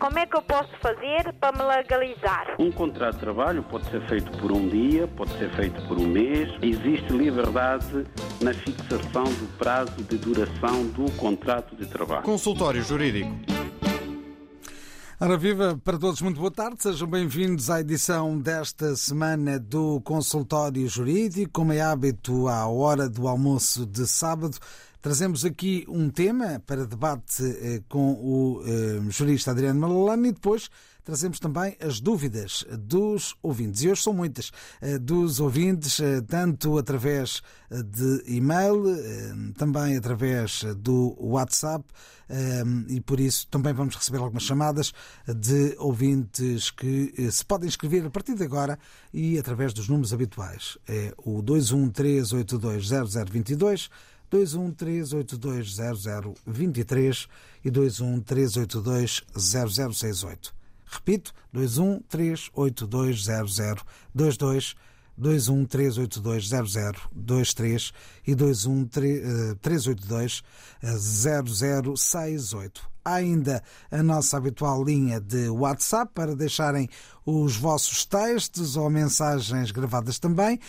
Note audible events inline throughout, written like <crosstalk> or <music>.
Como é que eu posso fazer para me legalizar? Um contrato de trabalho pode ser feito por um dia, pode ser feito por um mês. Existe liberdade na fixação do prazo de duração do contrato de trabalho. Consultório Jurídico. Ora viva para todos, muito boa tarde, sejam bem-vindos à edição desta semana do Consultório Jurídico. Como é hábito, à hora do almoço de sábado, trazemos aqui um tema para debate eh, com o eh, jurista Adriano Malalane e depois trazemos também as dúvidas dos ouvintes. E hoje são muitas eh, dos ouvintes, tanto através de e-mail, também através do WhatsApp, e por isso também vamos receber algumas chamadas de ouvintes que se podem inscrever a partir de agora e através dos números habituais. É o 213820022. 213820023 e 213820068. Repito, 213820022, 213820023 e 213820068. Ainda a nossa habitual linha de WhatsApp para deixarem os vossos textos ou mensagens gravadas também.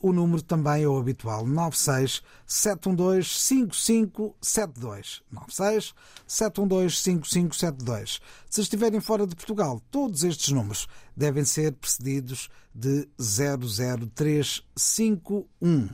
O número também é o habitual 96 712 5572. 96 712 5572. Se estiverem fora de Portugal, todos estes números devem ser precedidos de 00351.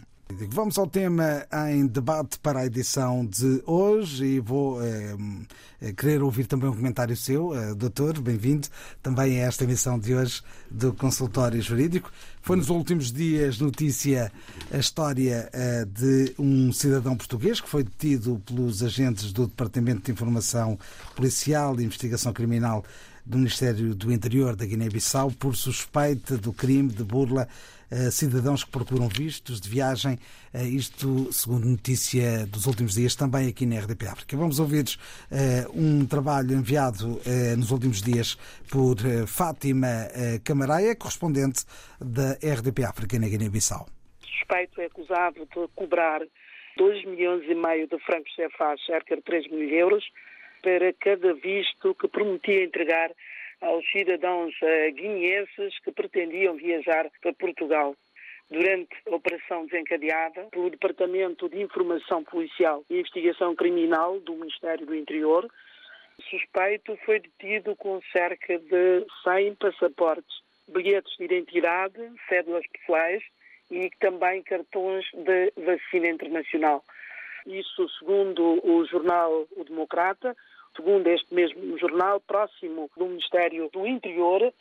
Vamos ao tema em debate para a edição de hoje e vou eh, querer ouvir também um comentário seu, eh, doutor, bem-vindo também a esta emissão de hoje do Consultório Jurídico. Foi nos últimos dias notícia a história eh, de um cidadão português que foi detido pelos agentes do Departamento de Informação Policial e Investigação Criminal do Ministério do Interior da Guiné-Bissau por suspeita do crime de burla cidadãos que procuram vistos de viagem, isto segundo notícia dos últimos dias também aqui na RDP África. Vamos ouvir um trabalho enviado nos últimos dias por Fátima Camaraia, correspondente da RDP África na Guiné-Bissau. Suspeito é acusado de cobrar 2 milhões e meio de francos CFA, cerca de 3 mil euros, para cada visto que prometia entregar aos cidadãos uh, guineenses que pretendiam viajar para Portugal. Durante a operação desencadeada pelo Departamento de Informação Policial e Investigação Criminal do Ministério do Interior, o suspeito foi detido com cerca de 100 passaportes, bilhetes de identidade, cédulas pessoais e também cartões de vacina internacional. Isso segundo o jornal O Democrata, segundo este mesmo jornal, próximo do Ministério do Interior,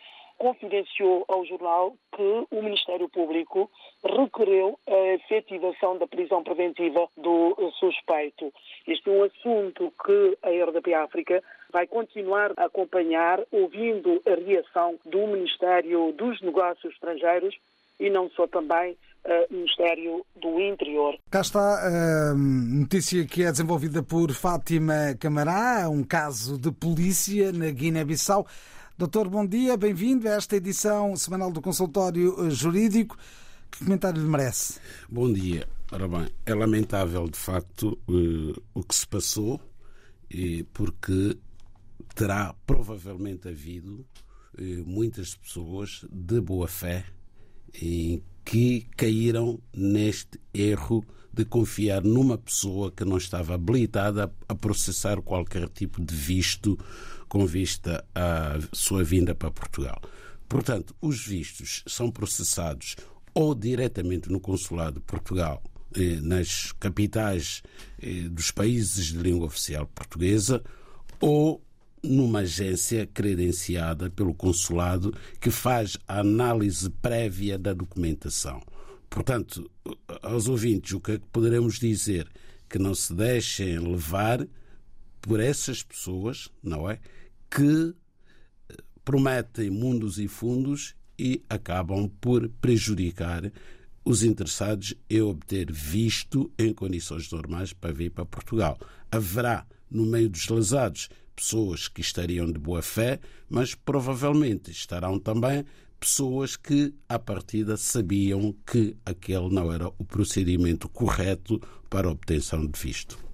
confidenciou ao jornal que o Ministério Público requereu a efetivação da prisão preventiva do suspeito. Este é um assunto que a RDP África vai continuar a acompanhar, ouvindo a reação do Ministério dos Negócios Estrangeiros e não só também Uh, Ministério do Interior. Cá está a uh, notícia que é desenvolvida por Fátima Camará, um caso de polícia na Guiné-Bissau. Doutor, bom dia, bem-vindo a esta edição semanal do Consultório Jurídico. Que comentário lhe merece? Bom dia. Ora bem, é lamentável de facto uh, o que se passou, porque terá provavelmente havido muitas pessoas de boa fé em que caíram neste erro de confiar numa pessoa que não estava habilitada a processar qualquer tipo de visto com vista à sua vinda para Portugal. Portanto, os vistos são processados ou diretamente no Consulado de Portugal, eh, nas capitais eh, dos países de língua oficial portuguesa, ou numa agência credenciada pelo consulado que faz a análise prévia da documentação. Portanto, aos ouvintes, o que é que poderemos dizer? Que não se deixem levar por essas pessoas, não é? Que eh, prometem mundos e fundos e acabam por prejudicar os interessados em obter visto em condições normais para vir para Portugal. Haverá, no meio dos lesados, pessoas que estariam de boa fé, mas provavelmente estarão também pessoas que, à partida, sabiam que aquele não era o procedimento correto para a obtenção de visto.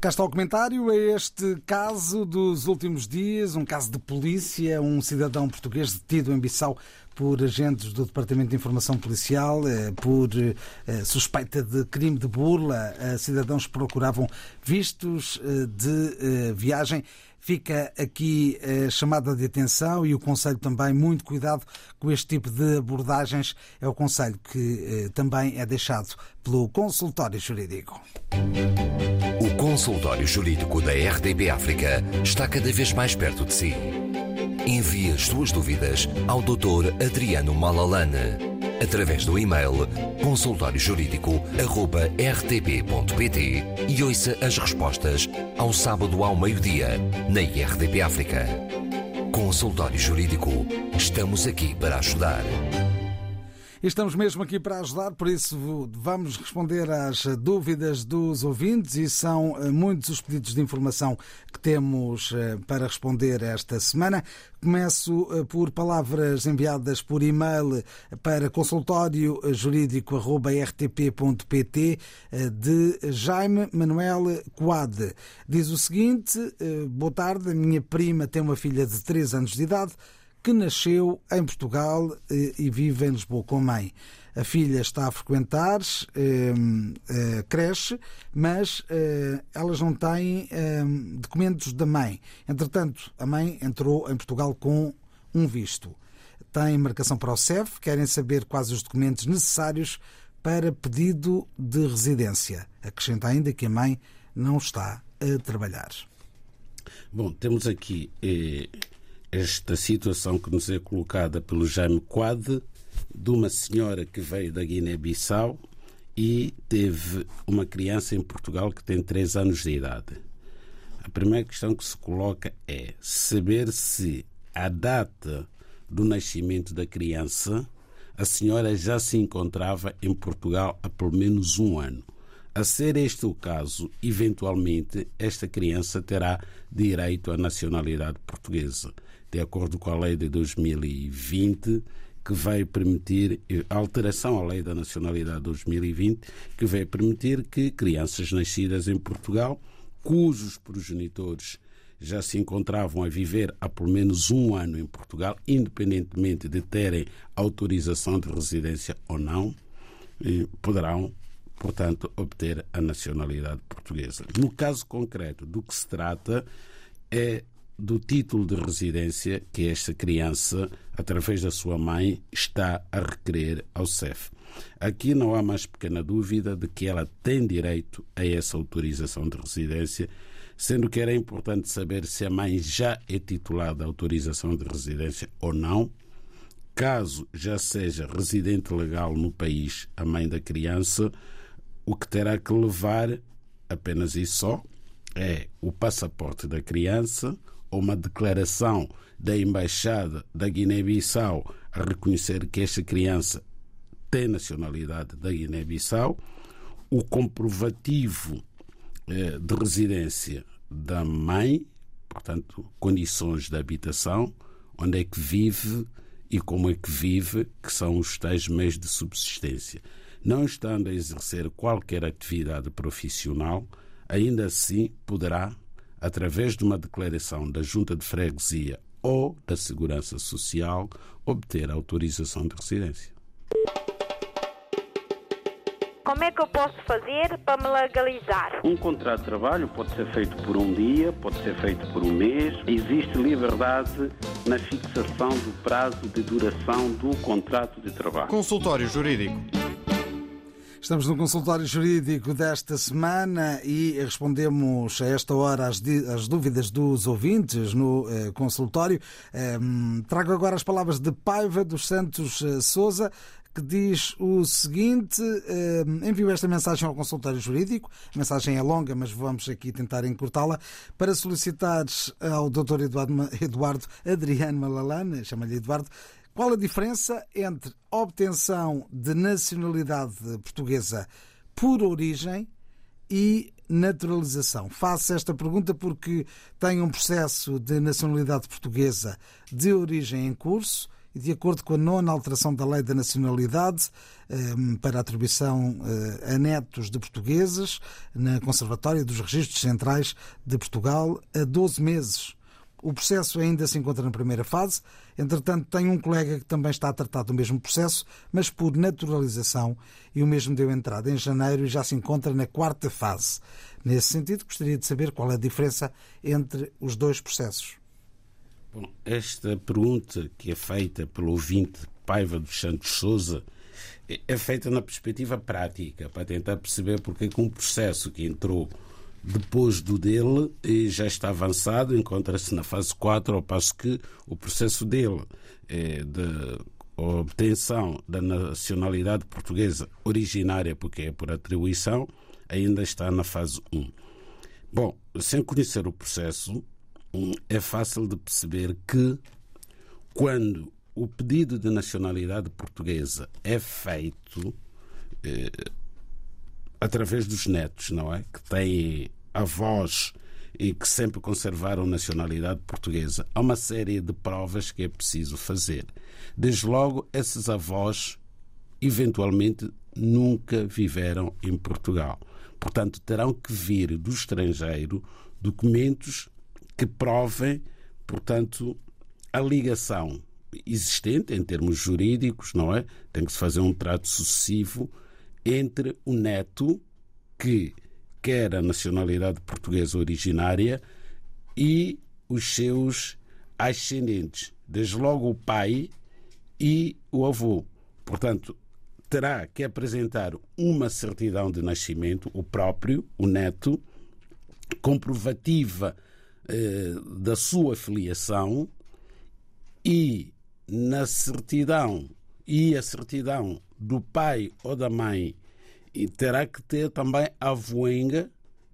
Cá está o comentário a este caso dos últimos dias, um caso de polícia, um cidadão português detido em Bissau por agentes do Departamento de Informação Policial eh, por eh, suspeita de crime de burla. Cidadãos procuravam vistos eh, de viagem. Fica aqui a chamada de atenção e o Conselho também muito cuidado com este tipo de abordagens. É o Conselho que também é deixado pelo Consultório Jurídico. O Consultório Jurídico da RDB África está cada vez mais perto de si. Envie as suas dúvidas ao Dr. Adriano Malalane através do e-mail consultóriojurídico.rtp.pt e ouça as respostas ao sábado ao meio-dia na RDP África. Consultório Jurídico. Estamos aqui para ajudar. Estamos mesmo aqui para ajudar, por isso vamos responder às dúvidas dos ouvintes e são eh, muitos os pedidos de informação que temos eh, para responder esta semana. Começo eh, por palavras enviadas por e-mail para consultóriojurídico.rtp.pt de Jaime Manuel Coade. Diz o seguinte: Boa tarde, minha prima tem uma filha de 3 anos de idade que nasceu em Portugal eh, e vive em Lisboa com a mãe. A filha está a frequentar eh, eh, creche, mas eh, elas não têm eh, documentos da mãe. Entretanto, a mãe entrou em Portugal com um visto. Tem marcação para o CEF, querem saber quais os documentos necessários para pedido de residência. Acrescenta ainda que a mãe não está a trabalhar. Bom, temos aqui eh, esta situação que nos é colocada pelo Jaime Quad, de uma senhora que veio da Guiné-Bissau e teve uma criança em Portugal que tem 3 anos de idade. A primeira questão que se coloca é saber se a data do nascimento da criança a senhora já se encontrava em Portugal há pelo menos um ano. A ser este o caso, eventualmente esta criança terá direito à nacionalidade portuguesa de acordo com a lei de 2020, que vai permitir a alteração à lei da nacionalidade de 2020, que vai permitir que crianças nascidas em Portugal, cujos progenitores já se encontravam a viver há pelo menos um ano em Portugal, independentemente de terem autorização de residência ou não, eh, poderão, portanto, obter a nacionalidade portuguesa. No caso concreto do que se trata é do título de residência que esta criança, através da sua mãe, está a requerer ao CEF. Aqui não há mais pequena dúvida de que ela tem direito a essa autorização de residência, sendo que era importante saber se a mãe já é titular da autorização de residência ou não. Caso já seja residente legal no país, a mãe da criança, o que terá que levar, apenas isso só, é o passaporte da criança, uma declaração da Embaixada da Guiné-Bissau a reconhecer que esta criança tem nacionalidade da Guiné-Bissau, o comprovativo eh, de residência da mãe, portanto, condições de habitação, onde é que vive e como é que vive, que são os tais meios de subsistência. Não estando a exercer qualquer atividade profissional, ainda assim poderá através de uma declaração da Junta de Freguesia ou da Segurança Social, obter autorização de residência. Como é que eu posso fazer para me legalizar? Um contrato de trabalho pode ser feito por um dia, pode ser feito por um mês. Existe liberdade na fixação do prazo de duração do contrato de trabalho. Consultório Jurídico. Estamos no consultório jurídico desta semana e respondemos a esta hora às, dúvidas dos ouvintes no eh, consultório. Eh, trago agora as palavras de Paiva dos Santos eh, Souza, que diz o seguinte: eh, enviou esta mensagem ao consultório jurídico. A mensagem é longa, mas vamos aqui tentar encurtá-la. Para solicitar ao Dr. Eduardo, Eduardo Adriano Malalane, chama-lhe Eduardo, qual a diferença entre obtenção de nacionalidade portuguesa por origem e naturalização? Faço esta pergunta porque tenho um processo de nacionalidade portuguesa de origem em curso e de acordo com a nona alteração da Lei da Nacionalidade ehm, para atribuição eh, a netos de portugueses na Conservatória dos Registros Centrais de Portugal a 12 meses. O processo ainda se encontra na primeira fase. Entretanto, tenho um colega que também está a tratar do mesmo processo, mas por naturalização, e o mesmo deu entrada em janeiro e já se encontra na quarta fase. Nesse sentido, gostaria de saber qual é a diferença entre os dois processos. Bom, esta pergunta que é feita pelo ouvinte Paiva dos Santos Souza é feita na perspectiva prática, para tentar perceber porque é que um processo que entrou depois do dele já está avançado, encontra-se na fase 4, ao passo que o processo dele é de obtenção da nacionalidade portuguesa originária, porque é por atribuição, ainda está na fase 1. Bom, sem conhecer o processo, é fácil de perceber que quando o pedido de nacionalidade portuguesa é feito eh, através dos netos, não é? Que têm avós e que sempre conservaram nacionalidade portuguesa. Há uma série de provas que é preciso fazer. Desde logo, esses avós eventualmente nunca viveram em Portugal. Portanto, terão que vir do estrangeiro documentos que provem, portanto, a ligação existente em termos jurídicos, não é? Tem que se fazer um trato sucessivo entre o neto que quer a nacionalidade portuguesa originária e os seus ascendentes, desde logo o pai e o avô. Portanto, terá que apresentar uma certidão de nascimento, o próprio, o neto, comprovativa eh, da sua filiação e na certidão e a certidão do pai ou da mãe e terá que ter também a voenga,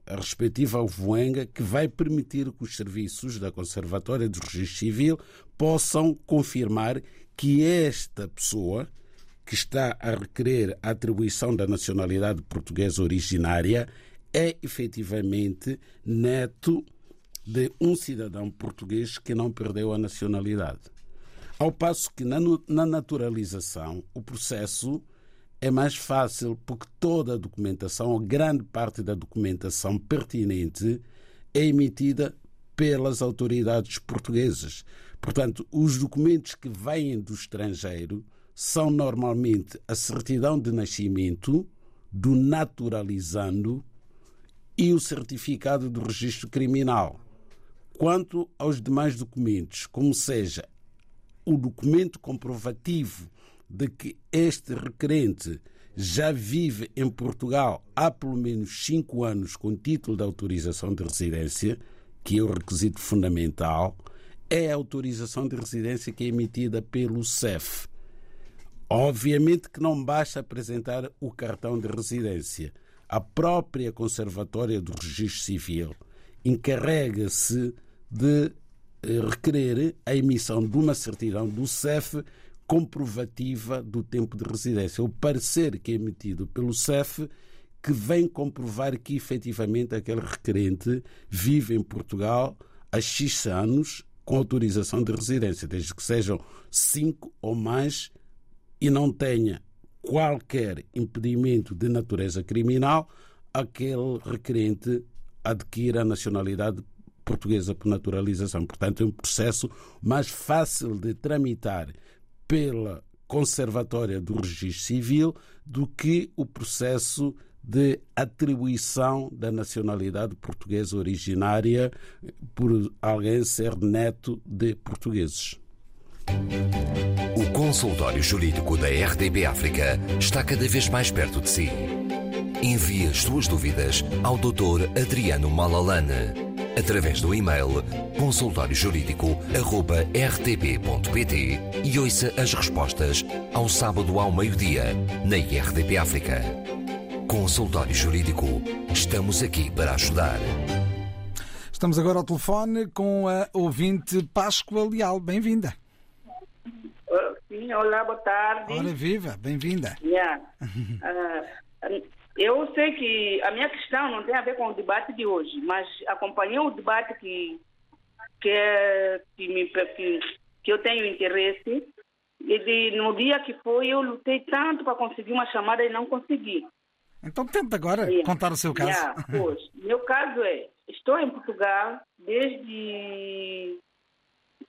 a respectiva voenga, que vai permitir que os serviços da Conservatória do Registro Civil possam confirmar que esta pessoa que está a requerer a atribuição da nacionalidade portuguesa originária é efetivamente neto de um cidadão português que não perdeu a nacionalidade. Ao passo que na, naturalização o processo é mais fácil porque toda a documentação, ou grande parte da documentação pertinente, é emitida pelas autoridades portuguesas. Portanto, os documentos que vêm do estrangeiro são normalmente a certidão de nascimento do naturalizando e o certificado do registro criminal. Quanto aos demais documentos, como seja o documento comprovativo de que este requerente já vive em Portugal há pelo menos cinco anos com título de autorização de residência, que é o requisito fundamental, é a autorização de residência que é emitida pelo CEF. Obviamente que não basta apresentar o cartão de residência. A própria Conservatória do Registro Civil encarrega-se de requerer a emissão de uma certidão do CEF comprovativa do tempo de residência. O parecer que é emitido pelo CEF que vem comprovar que efetivamente aquele requerente vive em Portugal há X anos com autorização de residência, desde que sejam cinco ou mais e não tenha qualquer impedimento de natureza criminal, aquele requerente adquire a nacionalidade portuguesa por naturalização. Portanto, é um processo mais fácil de tramitar pela Conservatória do Registro Civil do que o processo de atribuição da nacionalidade portuguesa originária por alguém ser neto de portugueses. O consultório jurídico da RDB África está cada vez mais perto de si. Envie as suas dúvidas ao Dr. Adriano Malalane através do e-mail consultóriojurídico.rtp.pt e ouça as respostas ao sábado ao meio-dia na RDP África. Consultório Jurídico. Estamos aqui para ajudar. Estamos agora ao telefone com a ouvinte Páscoa Leal. Bem-vinda. Sim, olá, boa tarde. Ora, viva, bem-vinda. Yeah. Uh, <laughs> eu sei que a minha questão não tem a ver com o debate de hoje, mas acompanhei o debate que, que, é, que, me, que, que eu tenho interesse E no dia que foi, eu lutei tanto para conseguir uma chamada e não consegui. Então tenta agora Yeah. contar o seu caso. Yeah, pois. Meu caso é, estou em Portugal desde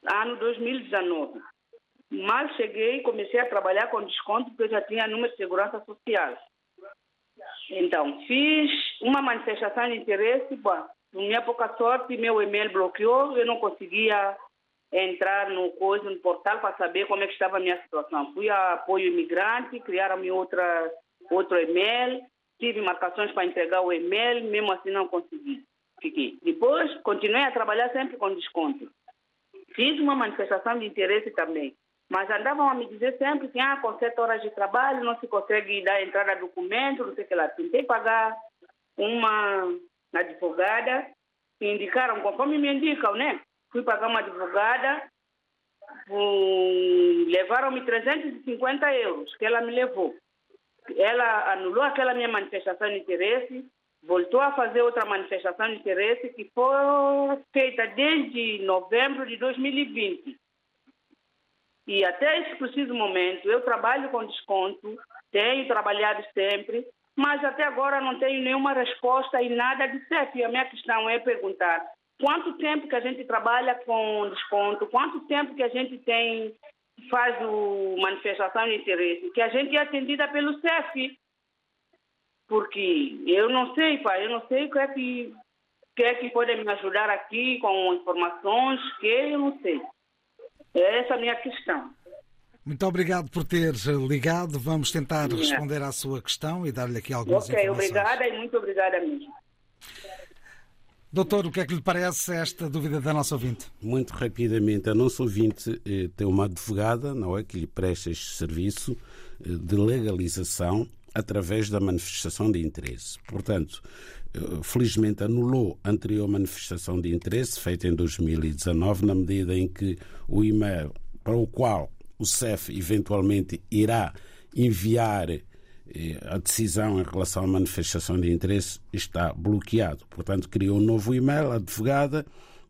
ano 2019. Mal cheguei, comecei a trabalhar com desconto porque eu já tinha número de segurança social. Então, fiz uma manifestação de interesse, bom, minha pouca sorte, meu e-mail bloqueou, eu não conseguia entrar no coisa, no portal para saber como é que estava a minha situação. Fui a apoio imigrante, criaram-me outra, outro e-mail, tive marcações para entregar o e-mail, mesmo assim não consegui. Fiquei. Depois, continuei a trabalhar sempre com desconto. Fiz uma manifestação de interesse também. Mas andavam a me dizer sempre que ah, com sete horas de trabalho não se consegue dar entrada a documento, não sei o que lá. Tentei pagar uma advogada e indicaram, conforme me indicam, né? Fui pagar uma advogada, hum, levaram-me 350 euros que ela me levou. Ela anulou aquela minha manifestação de interesse, voltou a fazer outra manifestação de interesse que foi feita desde novembro de 2020. E até esse preciso momento, eu trabalho com desconto, tenho trabalhado sempre, mas até agora não tenho nenhuma resposta e nada de certo. E a minha questão é perguntar quanto tempo que a gente trabalha com desconto, quanto tempo que a gente tem, faz o manifestação de interesse, que a gente é atendida pelo CEF. Porque eu não sei, pai, eu não sei o que é que, que, é que pode me ajudar aqui com informações, que eu não sei. Essa é a minha questão. Muito obrigado por ter ligado. Vamos tentar Yeah. responder à sua questão e dar-lhe aqui algumas Ok, informações. obrigada e muito obrigada mesmo. Doutor, o que é que lhe parece esta dúvida da nossa ouvinte? Muito rapidamente, a nossa ouvinte eh, tem uma advogada, não é, que lhe presta este serviço eh, de legalização através da manifestação de interesse. Portanto, eh, felizmente anulou a anterior manifestação de interesse feita em 2019, na medida em que o e-mail para o qual o CEF eventualmente irá enviar eh, a decisão em relação à manifestação de interesse está bloqueado. Portanto, criou um novo e-mail, a advogada,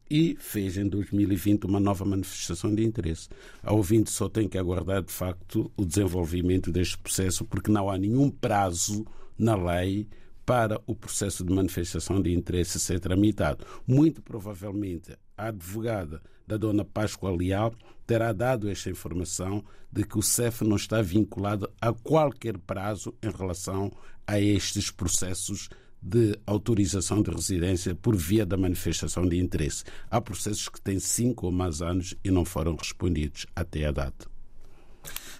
e fez em 2020 uma nova manifestação de interesse. A ouvinte só tem que aguardar, de facto, o desenvolvimento deste processo, porque não há nenhum prazo na lei para o processo de manifestação de interesse ser tramitado. Muito provavelmente a advogada da dona Páscoa Leal terá dado esta informação de que o CEF não está vinculado a qualquer prazo em relação a estes processos de autorização de residência por via da manifestação de interesse. Há processos que têm cinco ou mais anos e não foram respondidos até a data.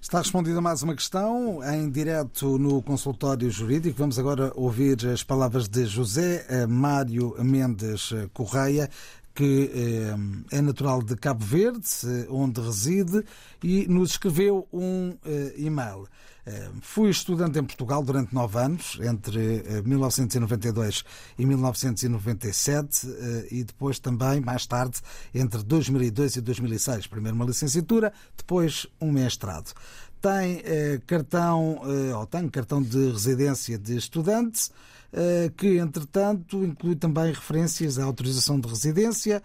Está respondida mais uma questão em direto no consultório jurídico. Vamos agora ouvir as palavras de José eh, Mário Mendes Correia, que eh, é natural de Cabo Verde, onde reside, e nos escreveu um eh, e-mail. Eh, Fui estudante em Portugal durante nove anos, entre eh, 1992 e 1997, eh, e depois também, mais tarde, entre 2002 e 2006. Primeiro uma licenciatura, depois um mestrado. Tem eh, cartão, eh, ou tem cartão de residência de estudante, eh, que, entretanto, inclui também referências à autorização de residência,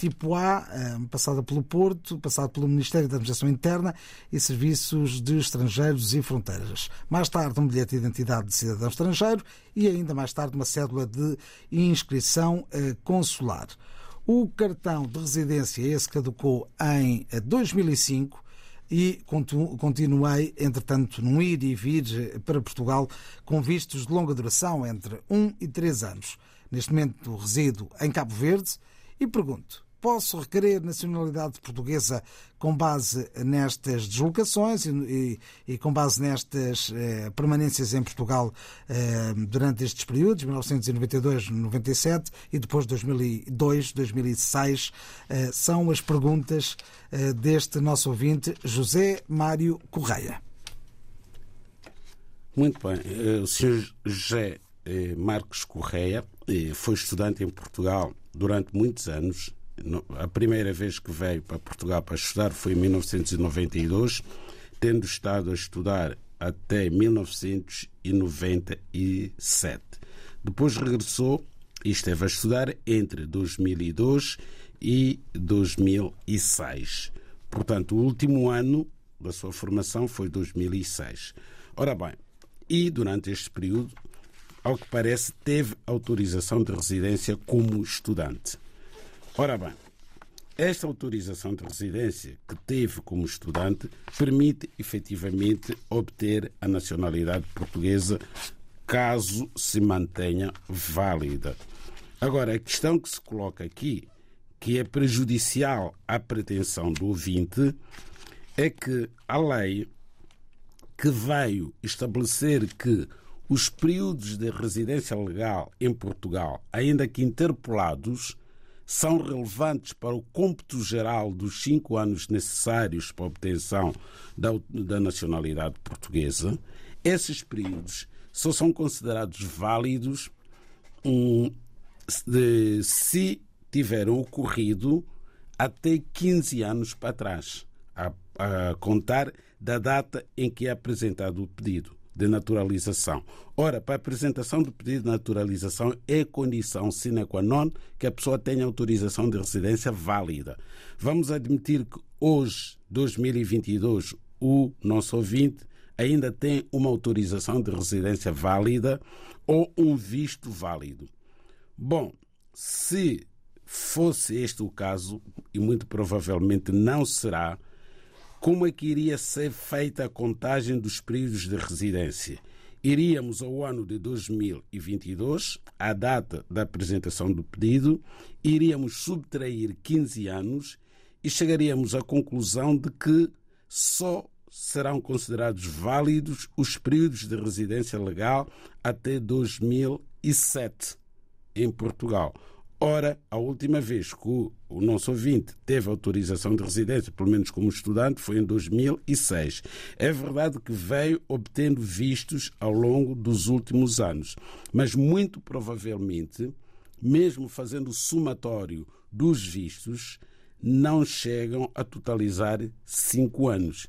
tipo A, eh, passada pelo Porto, passado pelo Ministério da Administração Interna e Serviços de Estrangeiros e Fronteiras. Mais tarde, um bilhete de identidade de cidadão estrangeiro e ainda mais tarde uma cédula de inscrição eh, consular. O cartão de residência esse caducou em eh, 2005 e continu- continuei, entretanto, num ir e vir eh, para Portugal com vistos de longa duração, entre 1 e 3 anos. Neste momento resido em Cabo Verde e pergunto: posso requerer nacionalidade portuguesa com base nestas deslocações e, e- e com base nestas eh, permanências em Portugal eh, durante estes períodos, 1992-97 e depois 2002-2006? Eh, são as perguntas eh, deste nosso ouvinte, José Mário Correia. Muito bem. Eh, O Sr. José eh, Marcos Correia foi estudante em Portugal durante muitos anos. A primeira vez que veio para Portugal para estudar foi em 1992, tendo estado a estudar até 1997. Depois regressou e esteve a estudar entre 2002 e 2006. Portanto, o último ano da sua formação foi 2006. Ora bem, e durante este período, ao que parece, teve autorização de residência como estudante. Ora bem, esta autorização de residência que teve como estudante permite efetivamente obter a nacionalidade portuguesa caso se mantenha válida. Agora, a questão que se coloca aqui, que é prejudicial à pretensão do ouvinte, é que a lei que veio estabelecer que os períodos de residência legal em Portugal, ainda que interpolados, são relevantes para o cômputo geral dos cinco anos necessários para a obtenção da, da nacionalidade portuguesa, esses períodos só são considerados válidos um, de, se tiveram ocorrido até 15 anos para trás, a, a contar da data em que é apresentado o pedido de naturalização. Ora, para a apresentação do pedido de naturalização é condição sine qua non que a pessoa tenha autorização de residência válida. Vamos admitir que hoje, 2022, o nosso ouvinte ainda tem uma autorização de residência válida ou um visto válido. Bom, se fosse este o caso, e muito provavelmente não será, como é que iria ser feita a contagem dos períodos de residência? Iríamos ao ano de 2022, à data da apresentação do pedido, iríamos subtrair 15 anos e chegaríamos à conclusão de que só serão considerados válidos os períodos de residência legal até 2007 em Portugal. Ora, a última vez que o, nosso ouvinte teve autorização de residência, pelo menos como estudante, foi em 2006. É verdade que veio obtendo vistos ao longo dos últimos anos, mas muito provavelmente, mesmo fazendo o somatório dos vistos, não chegam a totalizar cinco anos.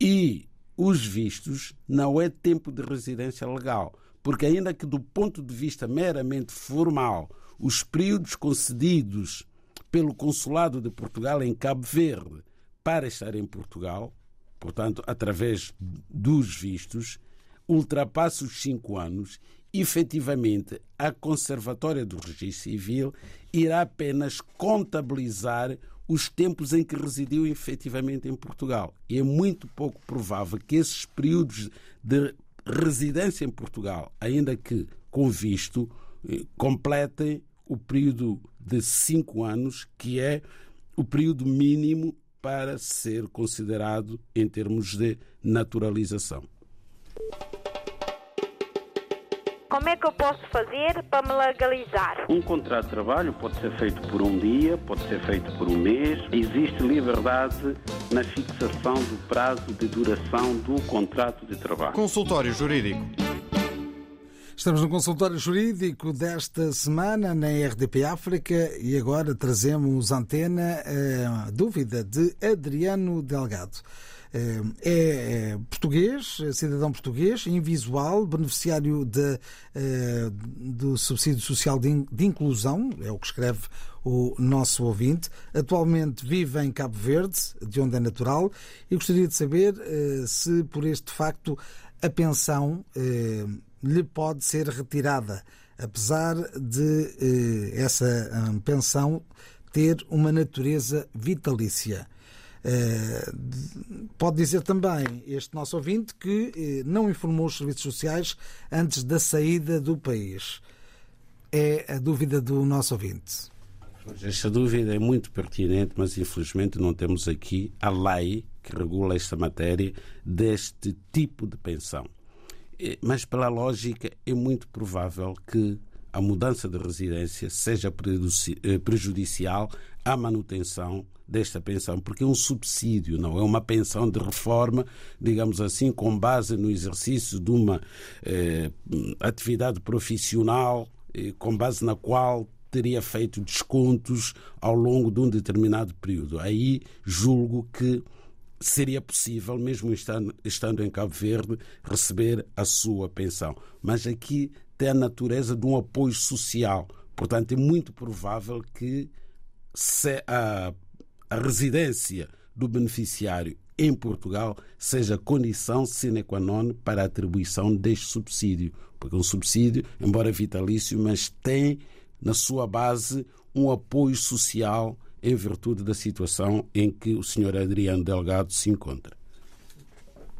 E os vistos não é tempo de residência legal, porque, ainda que do ponto de vista meramente formal, os períodos concedidos pelo Consulado de Portugal em Cabo Verde para estar em Portugal, portanto, através dos vistos, ultrapassa os cinco anos, efetivamente a Conservatória do Registro Civil irá apenas contabilizar os tempos em que residiu efetivamente em Portugal. E é muito pouco provável que esses períodos de residência em Portugal, ainda que com visto, eh, completem o período de cinco anos, que é o período mínimo para ser considerado em termos de naturalização. Como é que eu posso fazer para me legalizar? Um contrato de trabalho pode ser feito por um dia, pode ser feito por um mês. Existe liberdade na fixação do prazo de duração do contrato de trabalho. Consultório Jurídico. Estamos no consultório jurídico desta semana na RDP África e agora trazemos antena a dúvida de Adriano Delgado. É português, cidadão português, invisual, beneficiário de, do subsídio social de inclusão, é o que escreve o nosso ouvinte. Atualmente vive em Cabo Verde, de onde é natural, e gostaria de saber se por este facto a pensão lhe pode ser retirada, apesar de essa pensão ter uma natureza vitalícia. Pode dizer também este nosso ouvinte que não informou os serviços sociais antes da saída do país. É a dúvida do nosso ouvinte. Esta dúvida é muito pertinente, mas infelizmente não temos aqui a lei que regula esta matéria deste tipo de pensão. Mas, pela lógica, é muito provável que a mudança de residência seja prejudicial à manutenção desta pensão, porque é um subsídio, não é uma pensão de reforma, digamos assim, com base no exercício de uma eh, atividade profissional, eh, com base na qual teria feito descontos ao longo de um determinado período. Aí julgo que seria possível, mesmo estando, estando em Cabo Verde, receber a sua pensão. Mas aqui tem a natureza de um apoio social. Portanto, é muito provável que se a, a residência do beneficiário em Portugal seja condição sine qua non para a atribuição deste subsídio. Porque um subsídio, embora vitalício, mas tem na sua base um apoio social em virtude da situação em que o Sr. Adriano Delgado se encontra.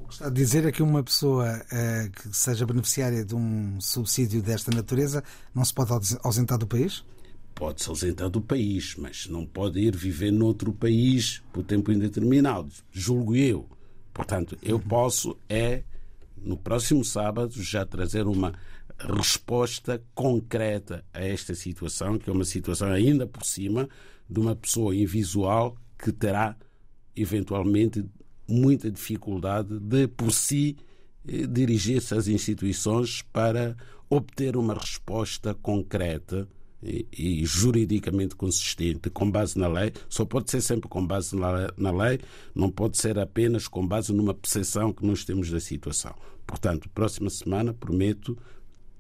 Está a dizer é que uma pessoa uh, que seja beneficiária de um subsídio desta natureza não se pode ausentar do país? Pode-se ausentar do país, mas não pode ir viver noutro país por tempo indeterminado, julgo eu. Portanto, eu posso é, no próximo sábado, já trazer uma resposta concreta a esta situação, que é uma situação ainda por cima de uma pessoa invisual que terá eventualmente muita dificuldade de por si eh, dirigir-se às instituições para obter uma resposta concreta e, e, juridicamente consistente, com base na lei, só pode ser sempre com base na, na lei, não pode ser apenas com base numa percepção que nós temos da situação. Portanto, próxima semana, prometo,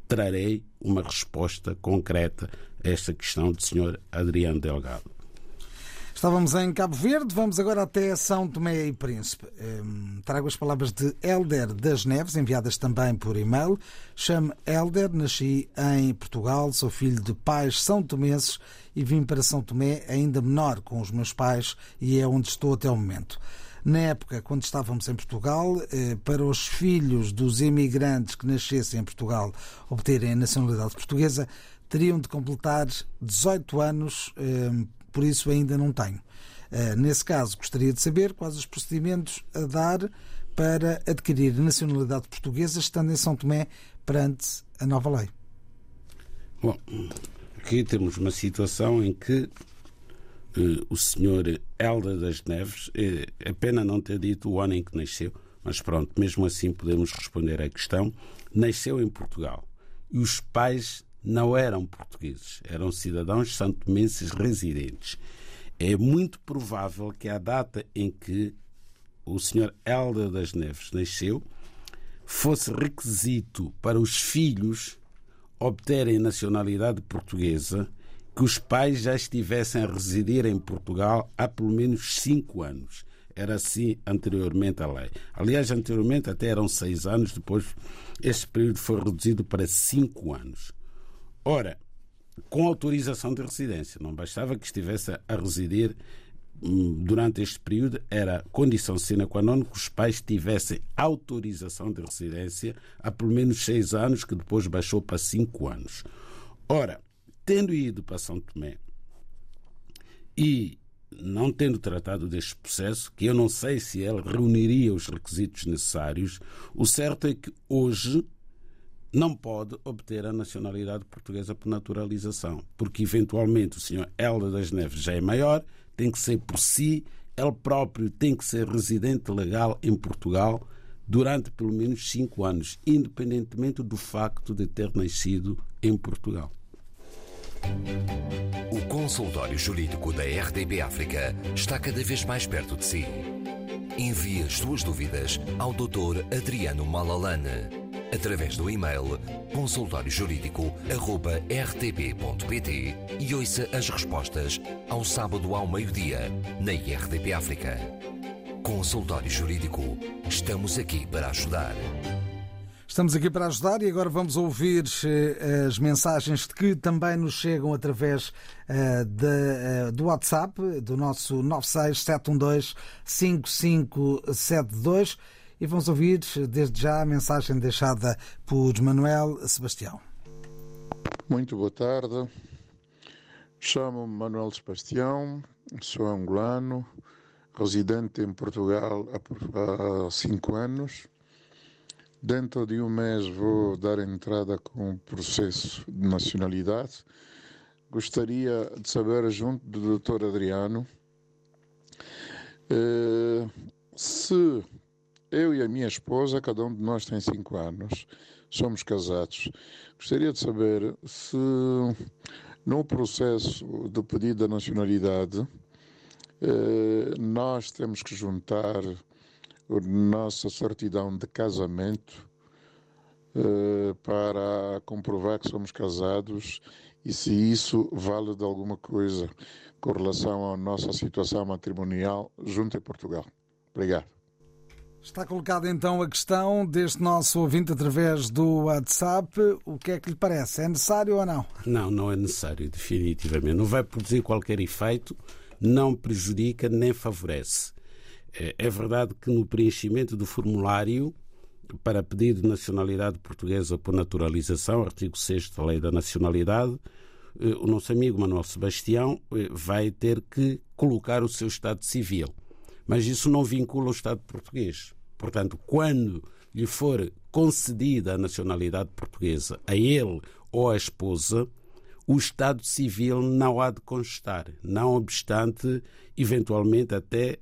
trarei uma resposta concreta a esta questão do Sr. Adriano Delgado. Estávamos em Cabo Verde, vamos agora até São Tomé e Príncipe. Um, trago as palavras de Elder das Neves, enviadas também por e-mail. Chamo Elder, nasci em Portugal, sou filho de pais são tomenses e vim para São Tomé ainda menor com os meus pais e é onde estou até o momento. Na época, quando estávamos em Portugal, eh, para os filhos dos imigrantes que nascessem em Portugal obterem a nacionalidade portuguesa, teriam de completar 18 anos hum, por isso ainda não tenho. Eh, nesse caso, gostaria de saber quais os procedimentos a dar para adquirir nacionalidade portuguesa estando em São Tomé perante a nova lei. Bom, aqui temos uma situação em que eh, o senhor Helder das Neves, eh, é pena não ter dito o ano em que nasceu, mas pronto, mesmo assim podemos responder à questão. Nasceu em Portugal e os pais não eram portugueses, eram cidadãos santomenses residentes. É muito provável que a data em que o Sr. Helder das Neves nasceu fosse requisito para os filhos obterem nacionalidade portuguesa que os pais já estivessem a residir em Portugal há pelo menos cinco anos. Era assim anteriormente à lei. Aliás, anteriormente até eram seis anos, depois este período foi reduzido para cinco anos. Ora, com autorização de residência, não bastava que estivesse a residir hum, durante este período, era condição sine qua non que os pais tivessem autorização de residência há pelo menos seis anos, que depois baixou para cinco anos. Ora, tendo ido para São Tomé e não tendo tratado deste processo, que eu não sei se ele reuniria os requisitos necessários, o certo é que hoje não pode obter a nacionalidade portuguesa por naturalização, porque eventualmente o senhor Helder das Neves já é maior, tem que ser por si, ele próprio tem que ser residente legal em Portugal durante pelo menos cinco anos, independentemente do facto de ter nascido em Portugal. O consultório jurídico da RDB África está cada vez mais perto de si. Envie as suas dúvidas ao Dr. Adriano Malalane através do e-mail consultóriojurídico.rtp.pt e ouça as respostas ao sábado ao meio-dia na IRTP África. Consultório Jurídico. Estamos aqui para ajudar. Estamos aqui para ajudar e agora vamos ouvir eh, as mensagens que também nos chegam através uh, de, uh, do WhatsApp, do nosso 96712 5572 e vamos ouvir desde já a mensagem deixada por Manuel Sebastião. Muito boa tarde. Chamo-me Manuel Sebastião, sou angolano, residente em Portugal há cinco anos. Dentro de um mês vou dar entrada com o processo de nacionalidade. Gostaria de saber, junto do Dr. Adriano, eh, se eu e a minha esposa, cada um de nós tem cinco anos, somos casados. Gostaria de saber se no processo do pedido da nacionalidade eh, nós temos que juntar nossa certidão de casamento eh, para comprovar que somos casados e se isso vale de alguma coisa com relação à nossa situação matrimonial junto a Portugal. Obrigado. Está colocada então a questão deste nosso ouvinte através do WhatsApp. O que é que lhe parece? É necessário ou não? Não, não é necessário, definitivamente. Não vai produzir qualquer efeito, não prejudica nem favorece. É, é verdade que no preenchimento do formulário para pedido de nacionalidade portuguesa por naturalização, artigo 6 da Lei da Nacionalidade, eh, o nosso amigo Manuel Sebastião eh, vai ter que colocar o seu estado civil. Mas isso não vincula o Estado português. Portanto, quando lhe for concedida a nacionalidade portuguesa a ele ou à esposa, o Estado civil não há de constar, não obstante, eventualmente, até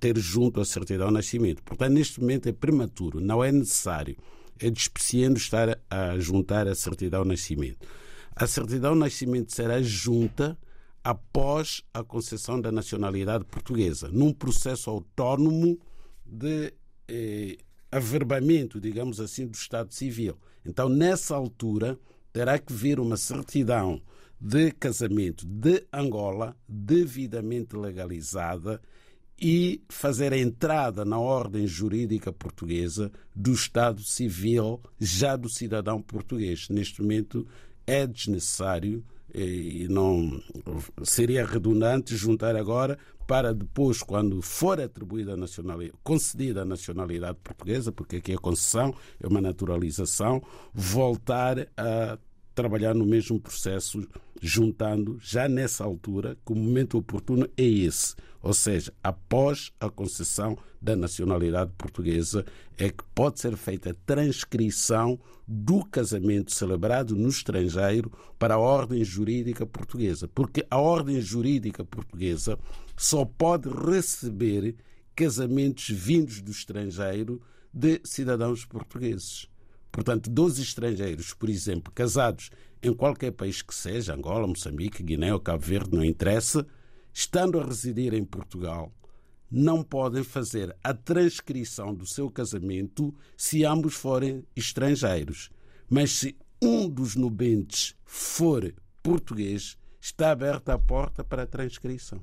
ter junto a certidão de nascimento. Portanto, neste momento é prematuro, não é necessário, é despreciando estar a juntar a certidão de nascimento. A certidão de nascimento será junta após a concessão da nacionalidade portuguesa, num processo autónomo de eh, averbamento, digamos assim, do Estado Civil. Então, nessa altura, terá que vir uma certidão de casamento de Angola devidamente legalizada e fazer a entrada na ordem jurídica portuguesa do Estado Civil já do cidadão português. Neste momento é desnecessário e não seria redundante juntar agora para depois, quando for atribuída a nacionalidade, concedida a nacionalidade portuguesa, porque aqui a concessão é uma naturalização, voltar a trabalhar no mesmo processo, juntando já nessa altura, que o momento oportuno é esse, ou seja, após a concessão da nacionalidade portuguesa, é que pode ser feita a transcrição do casamento celebrado no estrangeiro para a ordem jurídica portuguesa, porque a ordem jurídica portuguesa só pode receber casamentos vindos do estrangeiro de cidadãos portugueses. Portanto, dos estrangeiros, por exemplo, casados em qualquer país que seja, Angola, Moçambique, Guiné ou Cabo Verde, não interessa, estando a residir em Portugal, não podem fazer a transcrição do seu casamento se ambos forem estrangeiros. Mas se um dos nubentes for português, está aberta a porta para a transcrição.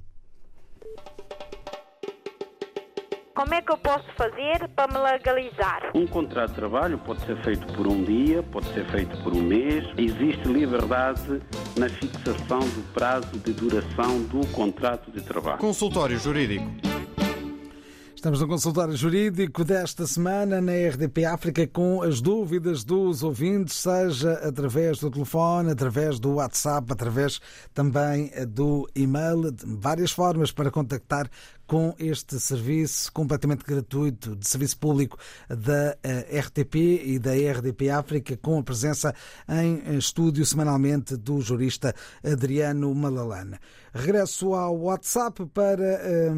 Como é que eu posso fazer para me legalizar? Um contrato de trabalho pode ser feito por um dia, pode ser feito por um mês. Existe liberdade na fixação do prazo de duração do contrato de trabalho. Consultório Jurídico. Estamos no consultório jurídico desta semana na RDP África com as dúvidas dos ouvintes, seja através do telefone, através do WhatsApp, através também do e-mail, várias formas para contactar com este serviço completamente gratuito de serviço público da eh, RTP e da RDP África, com a presença em estúdio semanalmente do jurista Adriano Malalane. Regresso ao WhatsApp para eh,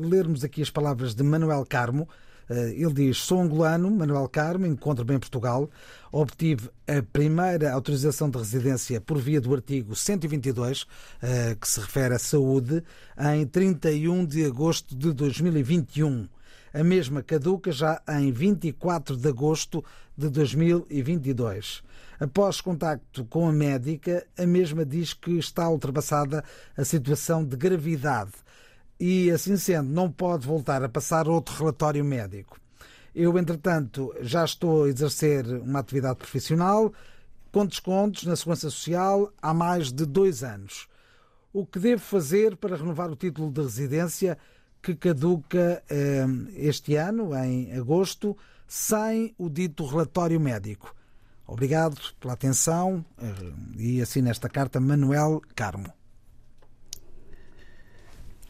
lermos aqui as palavras de Manuel Carmo. Eh, ele diz: Sou angolano, Manuel Carmo, encontro-me em Portugal. Obtive a primeira autorização de residência por via do artigo 122, eh, que se refere à saúde, em 31 de agosto de 2021. A mesma caduca já em 24 de agosto de 2022. Após contacto com a médica, a mesma diz que está ultrapassada a situação de gravidade e, assim sendo, não pode voltar a passar outro relatório médico. Eu, entretanto, já estou a exercer uma atividade profissional com descontos na Segurança Social há mais de dois anos. O que devo fazer para renovar o título de residência que caduca eh, este ano, em agosto, sem o dito relatório médico? Obrigado pela atenção eh, e assim nesta carta Manuel Carmo.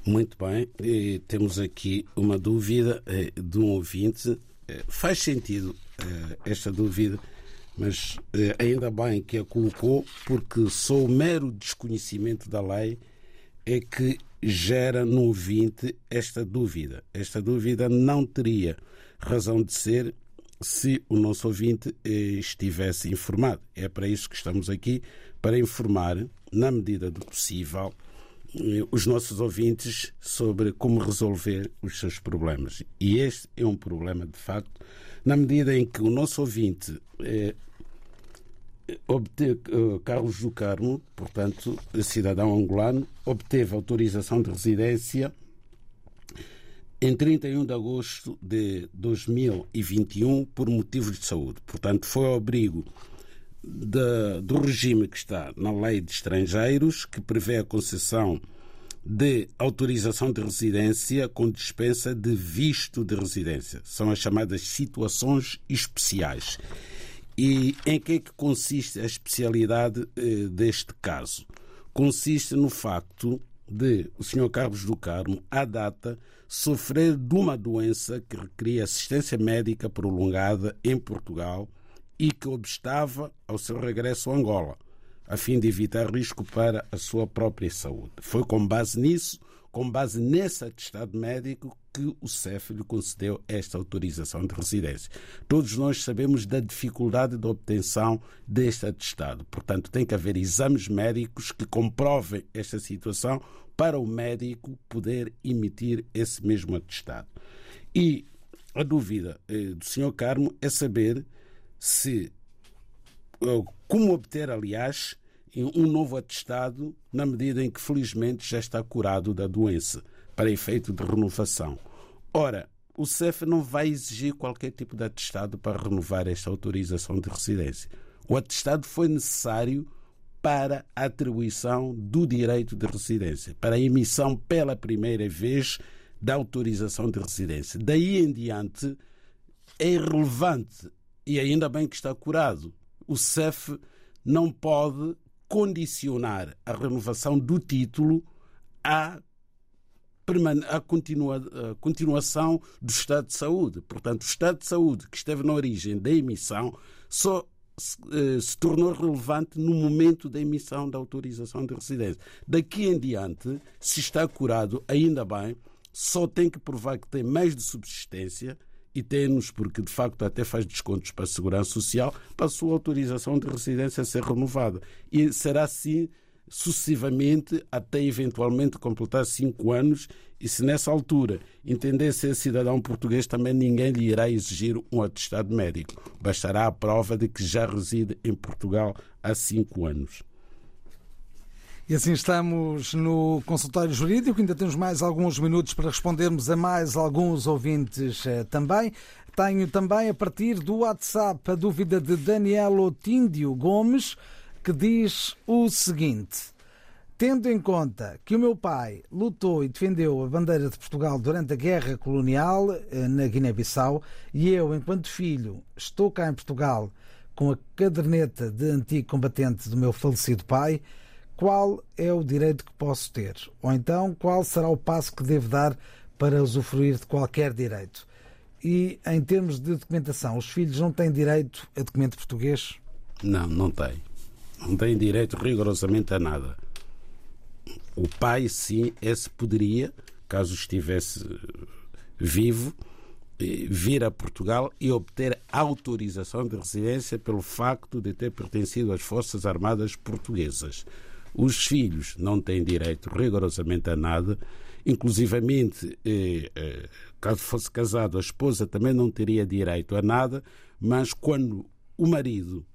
Muito bem, e temos aqui uma dúvida eh, de um ouvinte. Eh, faz sentido eh, esta dúvida, mas ainda bem que a colocou, porque só o mero desconhecimento da lei é que gera no ouvinte esta dúvida. Esta dúvida não teria razão de ser se o nosso ouvinte estivesse informado. É para isso que estamos aqui, para informar, na medida do possível, os nossos ouvintes sobre como resolver os seus problemas. E este é um problema, de facto, na medida em que o nosso ouvinte eh, obteve, eh, Carlos do Carmo, portanto, cidadão angolano, obteve autorização de residência em 31 de agosto de 2021 por motivos de saúde. Portanto, foi ao abrigo de, do regime que está na lei de estrangeiros, que prevê a concessão de autorização de residência com dispensa de visto de residência. São as chamadas situações especiais. E em que é que consiste a especialidade eh, deste caso? Consiste no facto de o Sr. Carlos do Carmo, à data, sofrer de uma doença que requeria assistência médica prolongada em Portugal e que obstava ao seu regresso a Angola a fim de evitar risco para a sua própria saúde. Foi com base nisso, com base nesse atestado médico, que o CEF lhe concedeu esta autorização de residência. Todos nós sabemos da dificuldade de obtenção deste atestado. Portanto, tem que haver exames médicos que comprovem esta situação para o médico poder emitir esse mesmo atestado. E a dúvida eh, do Sr. Carmo é saber se como obter, aliás, um novo atestado na medida em que, felizmente, já está curado da doença, para efeito de renovação. Ora, o CEF não vai exigir qualquer tipo de atestado para renovar esta autorização de residência. O atestado foi necessário para a atribuição do direito de residência, para a emissão pela primeira vez da autorização de residência. Daí em diante é irrelevante e ainda bem que está curado o CEF não pode condicionar a renovação do título à, à continua, continuação do estado de saúde. Portanto, o estado de saúde que esteve na origem da emissão só se, eh, se tornou relevante no momento da emissão da autorização de residência. Daqui em diante, se está curado, ainda bem, só tem que provar que tem meios de subsistência e tem-nos, porque de facto até faz descontos para a Segurança Social, para a sua autorização de residência ser renovada. E será assim sucessivamente até eventualmente completar cinco anos e se nessa altura entender ser cidadão português também ninguém lhe irá exigir um atestado médico. Bastará a prova de que já reside em Portugal há cinco anos. E assim estamos no consultório jurídico. Ainda temos mais alguns minutos para respondermos a mais alguns ouvintes eh, também. Tenho também, a partir do WhatsApp, a dúvida de Daniel Otíndio Gomes, que diz o seguinte. Tendo em conta que o meu pai lutou e defendeu a bandeira de Portugal durante a guerra colonial eh, na Guiné-Bissau e eu, enquanto filho, estou cá em Portugal com a caderneta de antigo combatente do meu falecido pai, qual é o direito que posso ter? Ou então, qual será o passo que devo dar para usufruir de qualquer direito? E em termos de documentação, os filhos não têm direito a documento português? Não, não têm. Não têm direito rigorosamente a nada. O pai, sim, esse poderia, caso estivesse vivo, vir a Portugal e obter autorização de residência pelo facto de ter pertencido às Forças Armadas Portuguesas. Os filhos não têm direito rigorosamente a nada, inclusivamente, eh, eh, caso fosse casado, a esposa também não teria direito a nada, mas quando o marido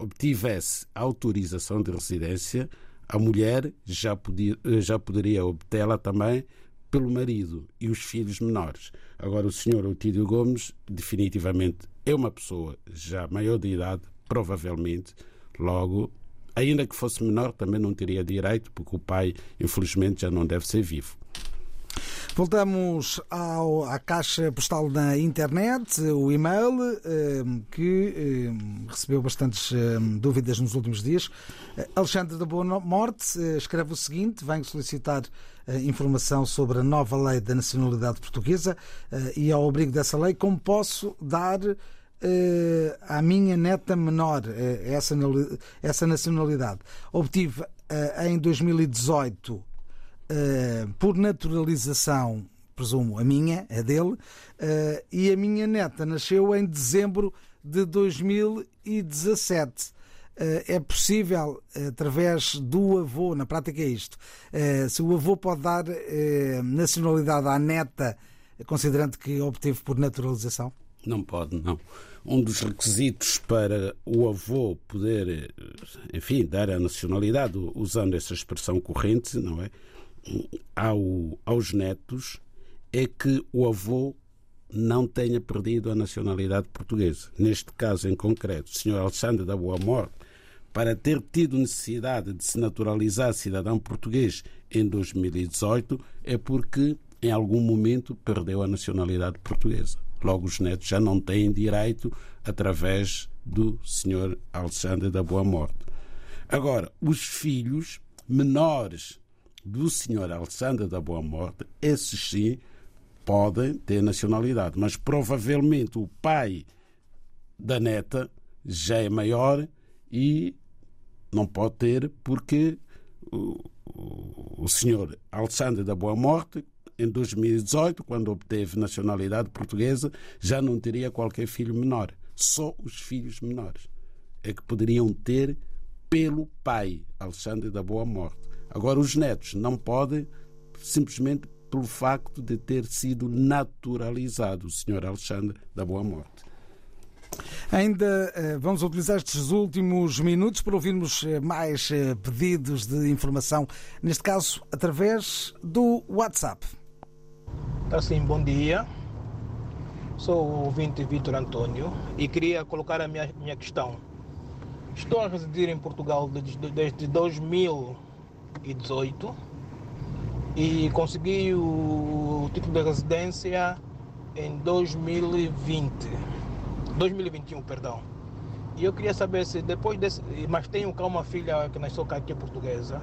obtivesse autorização de residência, a mulher já, podia, já poderia obtê-la também pelo marido e os filhos menores. Agora, o senhor Otídio Gomes, definitivamente, é uma pessoa já maior de idade, provavelmente, logo ainda que fosse menor, também não teria direito, porque o pai, infelizmente, já não deve ser vivo. Voltamos ao, à caixa postal da internet, o e-mail, ehm, que ehm, recebeu bastantes ehm, dúvidas nos últimos dias. Alexandre da Boa Morte eh, escreve o seguinte: venho solicitar eh, informação sobre a nova lei da nacionalidade portuguesa eh, e, ao abrigo dessa lei, como posso dar à minha neta menor uh, essa, essa nacionalidade. Obtive uh, em 2018, por naturalização, presumo, a minha, a dele, e a minha neta nasceu em dezembro de 2017 é possível, através do avô, na prática é isto, se o avô pode dar nacionalidade à neta, considerando que obteve por naturalização? Não pode, não. Um dos requisitos para o avô poder, enfim, dar a nacionalidade, usando essa expressão corrente, não é? Ao, aos netos, é que o avô não tenha perdido a nacionalidade portuguesa. Neste caso em concreto, o Sr. Alexandre da Boa Morte, para ter tido necessidade de se naturalizar cidadão português em 2018, é porque em algum momento perdeu a nacionalidade portuguesa. Logo, os netos já não têm direito através do Sr. Alexandre da Boa Morte. Agora, os filhos menores do Sr. Alexandre da Boa Morte, esses sim podem ter nacionalidade, mas provavelmente o pai da neta já é maior e não pode ter porque o senhor Alexandre da Boa Morte em 2018, quando obteve nacionalidade portuguesa, já não teria qualquer filho menor. Só os filhos menores é que poderiam ter pelo pai, Alexandre da Boa Morte. Agora, os netos não podem simplesmente pelo facto de ter sido naturalizado o senhor Alexandre da Boa Morte. Ainda eh, vamos utilizar estes últimos minutos para ouvirmos eh, mais eh, pedidos de informação, neste caso através do WhatsApp. Tá sim, bom dia. Sou o ouvinte Vitor Antônio e queria colocar a minha, minha questão. Estou a residir em Portugal desde, desde 2018 e consegui o título de residência em 2020. 2021, perdão. E eu queria saber se depois desse. Mas tenho cá uma filha que nasceu cá aqui portuguesa.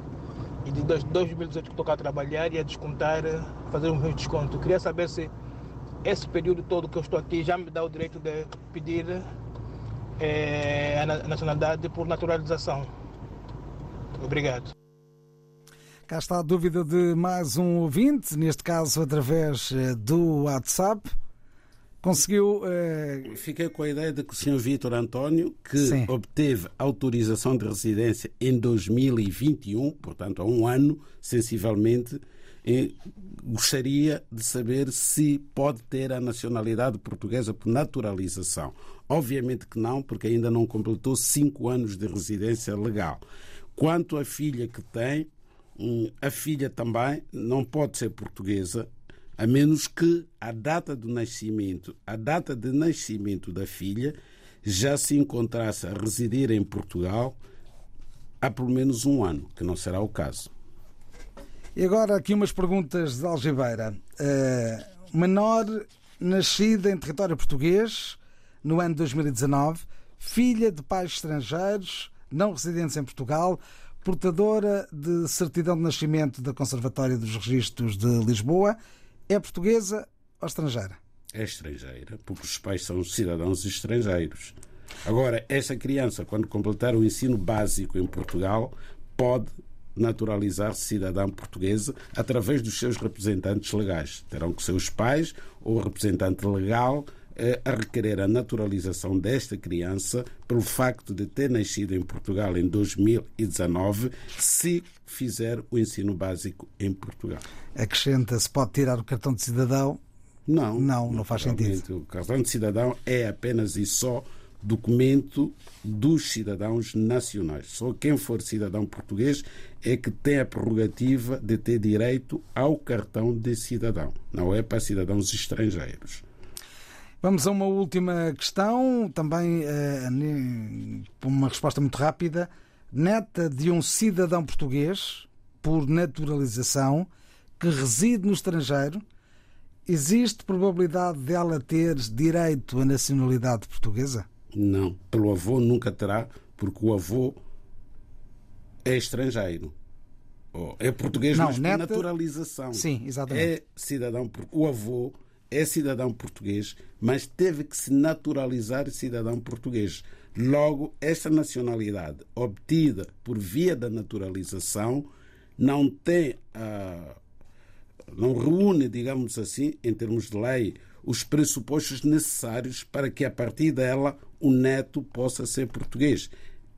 E de 2018 que estou cá a trabalhar e a descontar, fazer um desconto. Queria saber se esse período todo que eu estou aqui já me dá o direito de pedir é, a nacionalidade por naturalização. Obrigado. Cá está a dúvida de mais um ouvinte, neste caso através eh, do WhatsApp. Conseguiu. Eh... Fiquei com a ideia de que o Sr. Vítor António, que Sim. obteve autorização de residência em 2021, portanto há um ano, sensivelmente, gostaria de saber se pode ter a nacionalidade portuguesa por naturalização. Obviamente que não, porque ainda não completou cinco anos de residência legal. Quanto à filha que tem, hum, a filha também não pode ser portuguesa, a menos que a data do nascimento, a data de nascimento da filha, já se encontrasse a residir em Portugal há pelo menos um ano, que não será o caso. E agora aqui umas perguntas de Algibeira. Uh, menor nascida em território português no ano de 2019, filha de pais estrangeiros, não residentes em Portugal, portadora de certidão de nascimento da Conservatória dos Registros de Lisboa é portuguesa ou estrangeira? É estrangeira, porque os pais são cidadãos estrangeiros. Agora, essa criança, quando completar o ensino básico em Portugal, pode naturalizar-se cidadã portuguesa através dos seus representantes legais. Terão que ser os pais ou o representante legal a requerer a naturalização desta criança pelo facto de ter nascido em Portugal em 2019, se fizer o ensino básico em Portugal. Acrescenta-se, pode tirar o cartão de cidadão? Não. Não, não faz sentido. O cartão de cidadão é apenas e só documento dos cidadãos nacionais. Só quem for cidadão português é que tem a prerrogativa de ter direito ao cartão de cidadão. Não é para cidadãos estrangeiros. Vamos a uma última questão, também uh, uma resposta muito rápida. Neta de um cidadão português, por naturalização, que reside no estrangeiro, existe probabilidade dela ter direito à nacionalidade portuguesa? Não, pelo avô nunca terá, porque o avô é estrangeiro. É português, Não, mas neta... por naturalização. Sim, exatamente. É cidadão, o avô é cidadão português, mas teve que se naturalizar cidadão português. Logo, esta nacionalidade obtida por via da naturalização não tem ah, não reúne, digamos assim, em termos de lei, os pressupostos necessários para que a partir dela o neto possa ser português.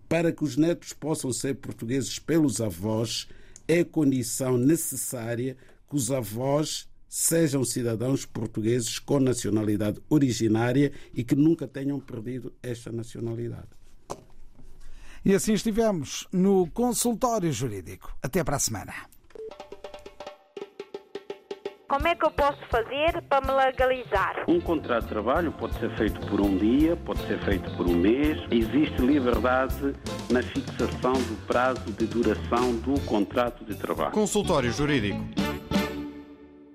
Para que os netos possam ser portugueses pelos avós, é condição necessária que os avós sejam cidadãos portugueses com nacionalidade originária e que nunca tenham perdido esta nacionalidade. E assim estivemos no consultório jurídico. Até para a semana. Como é que eu posso fazer para me legalizar? Um contrato de trabalho pode ser feito por um dia, pode ser feito por um mês. Existe liberdade na fixação do prazo de duração do contrato de trabalho. Consultório Jurídico.